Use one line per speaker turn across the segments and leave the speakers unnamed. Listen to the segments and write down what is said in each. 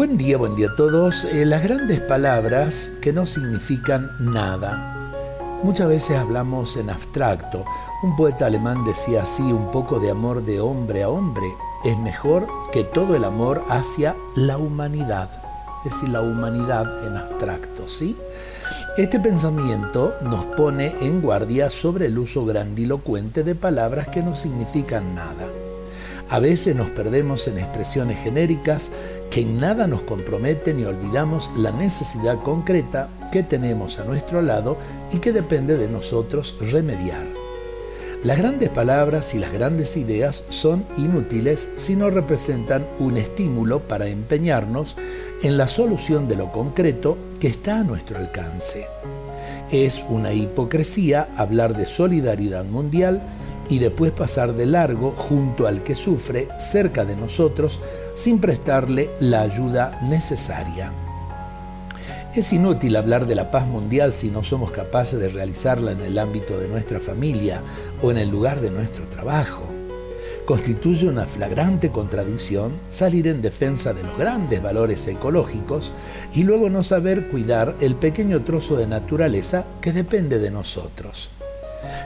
Buen día, buen día a todos. Eh, las grandes palabras que no significan nada. Muchas veces hablamos en abstracto. Un poeta alemán decía así, un poco de amor de hombre a hombre es mejor que todo el amor hacia la humanidad. Es decir, la humanidad en abstracto, ¿sí? Este pensamiento nos pone en guardia sobre el uso grandilocuente de palabras que no significan nada. A veces nos perdemos en expresiones genéricas que en nada nos comprometen y olvidamos la necesidad concreta que tenemos a nuestro lado y que depende de nosotros remediar. Las grandes palabras y las grandes ideas son inútiles si no representan un estímulo para empeñarnos en la solución de lo concreto que está a nuestro alcance. Es una hipocresía hablar de solidaridad mundial y después pasar de largo junto al que sufre cerca de nosotros sin prestarle la ayuda necesaria. Es inútil hablar de la paz mundial si no somos capaces de realizarla en el ámbito de nuestra familia o en el lugar de nuestro trabajo. Constituye una flagrante contradicción salir en defensa de los grandes valores ecológicos y luego no saber cuidar el pequeño trozo de naturaleza que depende de nosotros.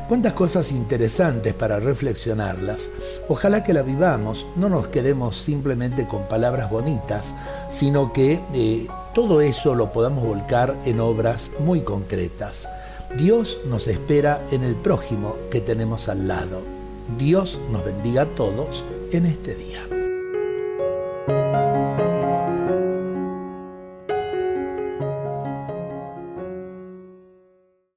Cuántas cosas interesantes para reflexionarlas. Ojalá que la vivamos, no nos quedemos simplemente con palabras bonitas, sino que eh, todo eso lo podamos volcar en obras muy concretas. Dios nos espera en el prójimo que tenemos al lado. Dios nos bendiga a todos en este día.